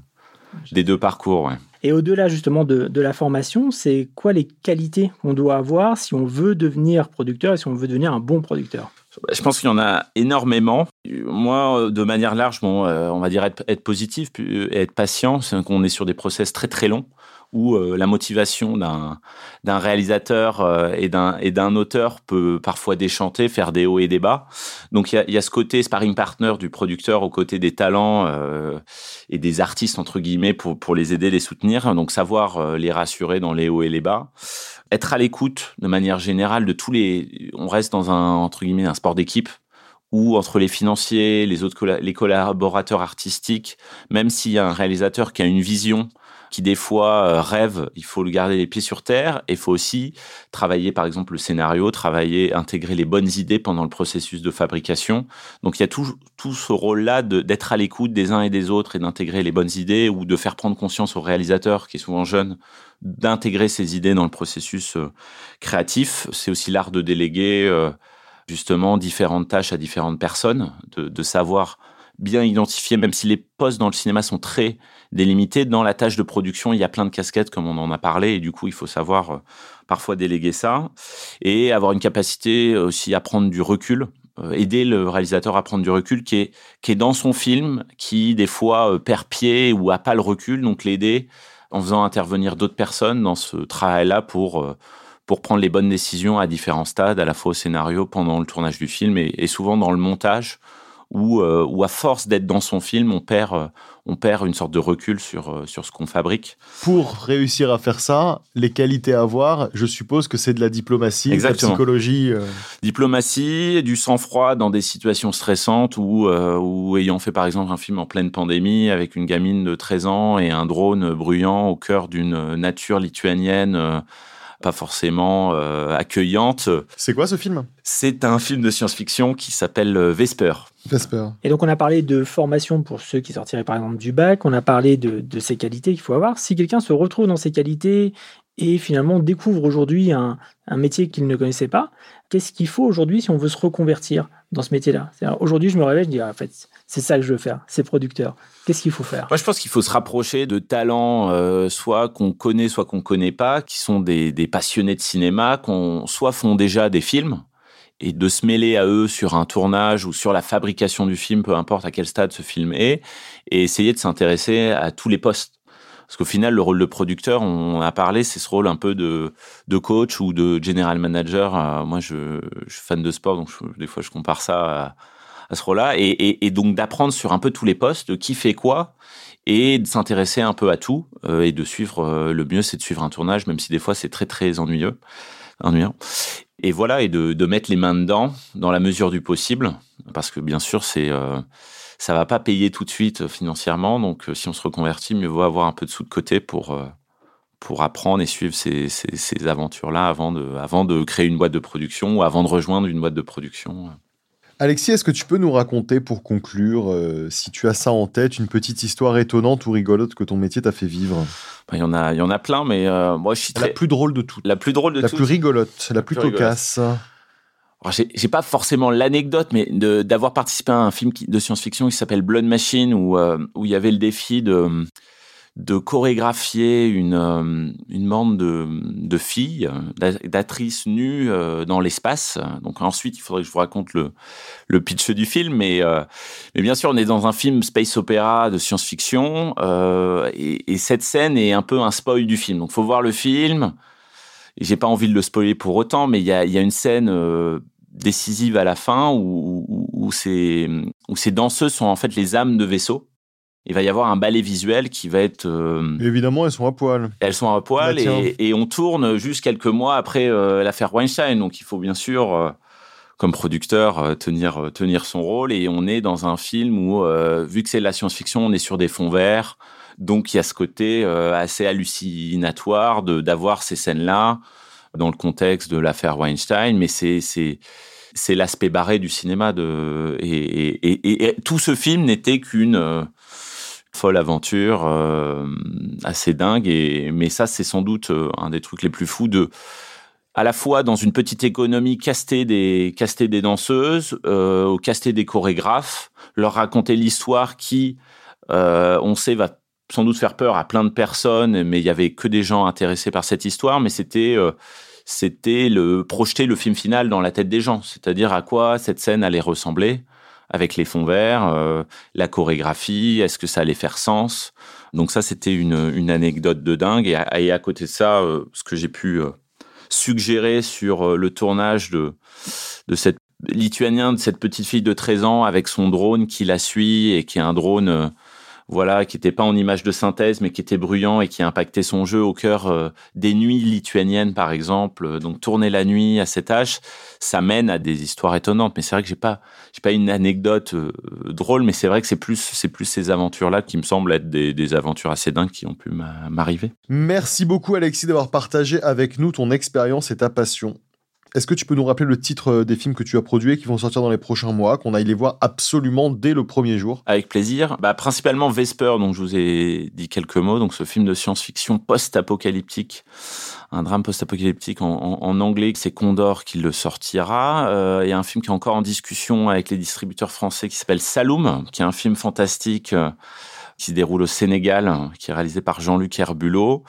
des deux parcours. Et au-delà justement de, de, la formation, c'est quoi les qualités qu'on doit avoir si on veut devenir producteur et si on veut devenir un bon producteur? Je pense qu'il y en a énormément. Moi, de manière large, bon, euh, on va dire être, être positif et être patient. C'est qu'on est sur des process très très longs où euh, la motivation d'un réalisateur euh, et d'un auteur peut parfois déchanter, faire des hauts et des bas. Donc il y a, y a ce côté sparring partner du producteur aux côtés des talents euh, et des artistes entre guillemets pour pour les aider, les soutenir. Donc savoir les rassurer dans les hauts et les bas être à l'écoute de manière générale de tous les on reste dans un entre guillemets un sport d'équipe où entre les financiers, les autres les collaborateurs artistiques, même s'il y a un réalisateur qui a une vision qui des fois euh, rêve, il faut le garder les pieds sur terre. Et il faut aussi travailler, par exemple, le scénario, travailler, intégrer les bonnes idées pendant le processus de fabrication. Donc il y a tout, tout ce rôle-là d'être à l'écoute des uns et des autres et d'intégrer les bonnes idées ou de faire prendre conscience au réalisateur, qui est souvent jeune, d'intégrer ces idées dans le processus euh, créatif. C'est aussi l'art de déléguer euh, justement différentes tâches à différentes personnes, de, de savoir bien identifier, même si les postes dans le cinéma sont très délimités, dans la tâche de production, il y a plein de casquettes, comme on en a parlé, et du coup, il faut savoir euh, parfois déléguer ça, et avoir une capacité aussi à prendre du recul, euh, aider le réalisateur à prendre du recul, qui est, qui est dans son film, qui des fois euh, perd pied ou a pas le recul, donc l'aider en faisant intervenir d'autres personnes dans ce travail-là pour pour prendre les bonnes décisions à différents stades, à la fois au scénario, pendant le tournage du film et souvent dans le montage, où, euh, où à force d'être dans son film, on perd, euh, on perd une sorte de recul sur, euh, sur ce qu'on fabrique. Pour réussir à faire ça, les qualités à avoir, je suppose que c'est de la diplomatie, de la psychologie. Diplomatie, du sang-froid dans des situations stressantes ou, ou ayant fait par exemple un film en pleine pandémie avec une gamine de 13 ans et un drone bruyant au cœur d'une nature lituanienne pas forcément euh, accueillante. C'est quoi ce film? C'est un film de science-fiction qui s'appelle euh, Vesper. Vesper. Et donc on a parlé de formation pour ceux qui sortiraient par exemple du bac, on a parlé de, de ces qualités qu'il faut avoir. Si quelqu'un se retrouve dans ces qualités et finalement découvre aujourd'hui un, un métier qu'il ne connaissait pas, qu'est-ce qu'il faut aujourd'hui si on veut se reconvertir dans ce métier-là? Aujourd'hui, je me réveille, je dis, ah, en fait, c'est ça que je veux faire, c'est producteur. Qu'est-ce qu'il faut faire? Moi, je pense qu'il faut se rapprocher de talents, euh, soit qu'on connaît, soit qu'on connaît pas, qui sont des, passionnés de cinéma, qu'on soit font déjà des films, et de se mêler à eux sur un tournage ou sur la fabrication du film, peu importe à quel stade ce film est, et essayer de s'intéresser à tous les postes parce qu'au final, le rôle de producteur, on a parlé, c'est ce rôle un peu de, coach ou de general manager. Euh, moi, je, je, suis fan de sport, donc des fois, je compare ça à, à ce rôle-là. Et, et, donc, d'apprendre sur un peu tous les postes, qui fait quoi, et de s'intéresser un peu à tout, euh, et de suivre, euh, le mieux, c'est de suivre un tournage, même si des fois, c'est très, très ennuyeux, ennuyant. Et voilà, et de, de mettre les mains dedans, dans la mesure du possible, parce que bien sûr, c'est ça va pas payer tout de suite euh, financièrement. Donc, euh, si on se reconvertit, mieux vaut avoir un peu de sous de côté pour euh, pour apprendre et suivre ces, ces, aventures-là avant de, avant de créer une boîte de production ou avant de rejoindre une boîte de production. Alexis, est-ce que tu peux nous raconter pour conclure, si tu as ça en tête, une petite histoire étonnante ou rigolote que ton métier t'a fait vivre? Il y en a, il y en a plein, mais moi je suis très... la plus drôle de toutes. La plus drôle de la plus rigolote, la, plus, cocasse. J'ai pas forcément l'anecdote, mais d'avoir participé à un film de science-fiction qui s'appelle Blood Machine, où, euh, où il y avait le défi de, de chorégraphier une, euh, une bande de, de filles, d'actrices nues euh, dans l'espace. Donc ensuite, il faudrait que je vous raconte le, le pitch du film, mais, mais bien sûr, on est dans un film space opéra de science-fiction, et, et, cette scène est un peu un spoil du film. Donc faut voir le film. J'ai pas envie de le spoiler pour autant, mais il y a, y a une scène décisive à la fin où, où, où, ces, où ces danseuses sont en fait les âmes de vaisseau. Il va y avoir un ballet visuel qui va être. Euh, évidemment, elles sont à poil. Elles sont à poil bah, et, et, on tourne juste quelques mois après euh, l'affaire Weinstein. Donc il faut bien sûr, euh, comme producteur, tenir, tenir son rôle. Et on est dans un film où, vu que c'est de la science-fiction, on est sur des fonds verts. Donc il y a ce côté assez hallucinatoire d'avoir ces scènes-là dans le contexte de l'affaire Weinstein, mais c'est c'est l'aspect barré du cinéma de et, et, et, tout ce film n'était qu'une folle aventure euh, assez dingue. Et mais ça c'est sans doute euh, un des trucs les plus fous de à la fois dans une petite économie caster des caster des danseuses euh, caster des chorégraphes leur raconter l'histoire qui euh, on sait va sans doute faire peur à plein de personnes, mais il y avait que des gens intéressés par cette histoire. Mais c'était euh, c'était le projeter le film final dans la tête des gens, c'est-à-dire à quoi cette scène allait ressembler avec les fonds verts, euh, la chorégraphie, est-ce que ça allait faire sens? Donc ça, c'était une, anecdote de dingue. Et à, à côté de ça, euh, ce que j'ai pu suggérer sur le tournage de de cette lituanien, de cette petite fille de 13 ans avec son drone qui la suit et qui est un drone voilà, qui n'était pas en image de synthèse, mais qui était bruyant et qui impactait son jeu au cœur euh, des nuits lituaniennes, par exemple. Donc, tourner la nuit à cet âge, ça mène à des histoires étonnantes. Mais c'est vrai que j'ai pas, j'ai pas une anecdote euh, drôle, mais c'est vrai que c'est plus, c'est plus ces aventures-là qui me semblent être des, des aventures assez dingues qui ont pu m'arriver. Merci beaucoup, Alexis, d'avoir partagé avec nous ton expérience et ta passion. Est-ce que tu peux nous rappeler le titre euh, des films que tu as produits et qui vont sortir dans les prochains mois, qu'on aille les voir absolument dès le premier jour? Avec plaisir. Bah, principalement Vesper, dont je vous ai dit quelques mots. Donc, ce film de science-fiction post-apocalyptique, un drame post-apocalyptique en, anglais, c'est Condor qui le sortira. Il y a un film qui est encore en discussion avec les distributeurs français qui s'appelle Saloum, qui est un film fantastique. Euh, qui se déroule au Sénégal, qui est réalisé par Jean-Luc Herbulot.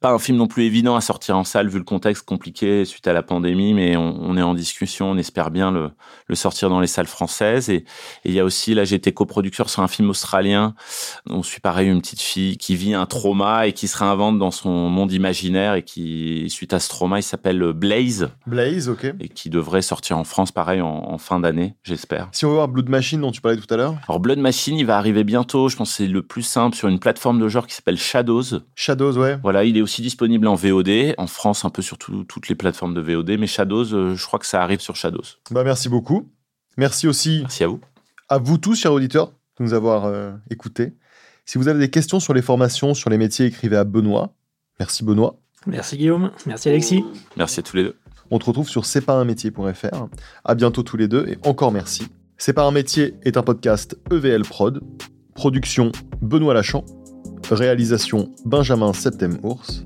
Pas un film non plus évident à sortir en salle vu le contexte compliqué suite à la pandémie, mais on, est en discussion, on espère bien le, le sortir dans les salles françaises. Et il y a aussi, là j'ai été coproducteur sur un film australien. On suit pareil une petite fille qui vit un trauma et qui se réinvente dans son monde imaginaire et qui, suite à ce trauma, il s'appelle Blaze. Blaze, ok. Et qui devrait sortir en France pareil en, en fin d'année, j'espère. Si on veut voir Blood Machine dont tu parlais tout à l'heure Alors Blood Machine, il va arriver bientôt, je pense que c'est le plus simple, sur une plateforme de genre qui s'appelle Shadows. Shadows, ouais. Voilà, il est aussi disponible en VOD, en France un peu sur toutes les plateformes de VOD, mais Shadows, euh, je crois que ça arrive sur Shadows. Bah merci beaucoup. Merci aussi. Merci à vous. À vous tous, chers auditeurs, de nous avoir euh, écoutés. Si vous avez des questions sur les formations, sur les métiers, écrivez à Benoît. Merci Benoît. Merci Guillaume. Merci Alexis. Merci à tous les deux. On te retrouve sur c'est pas un métier.fr. À bientôt tous les deux et encore merci. C'est pas un métier est un podcast EVL Prod. Production Benoît Lachamp. Réalisation Benjamin Septem Ours.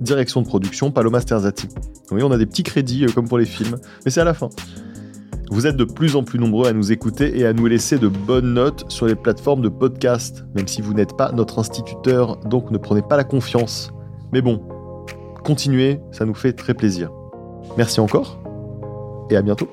Direction de production Paloma Sterzati. Oui, on a des petits crédits euh, comme pour les films, mais c'est à la fin. Vous êtes de plus en plus nombreux à nous écouter et à nous laisser de bonnes notes sur les plateformes de podcast, même si vous n'êtes pas notre instituteur, donc ne prenez pas la confiance. Mais bon, continuez, ça nous fait très plaisir. Merci encore et à bientôt.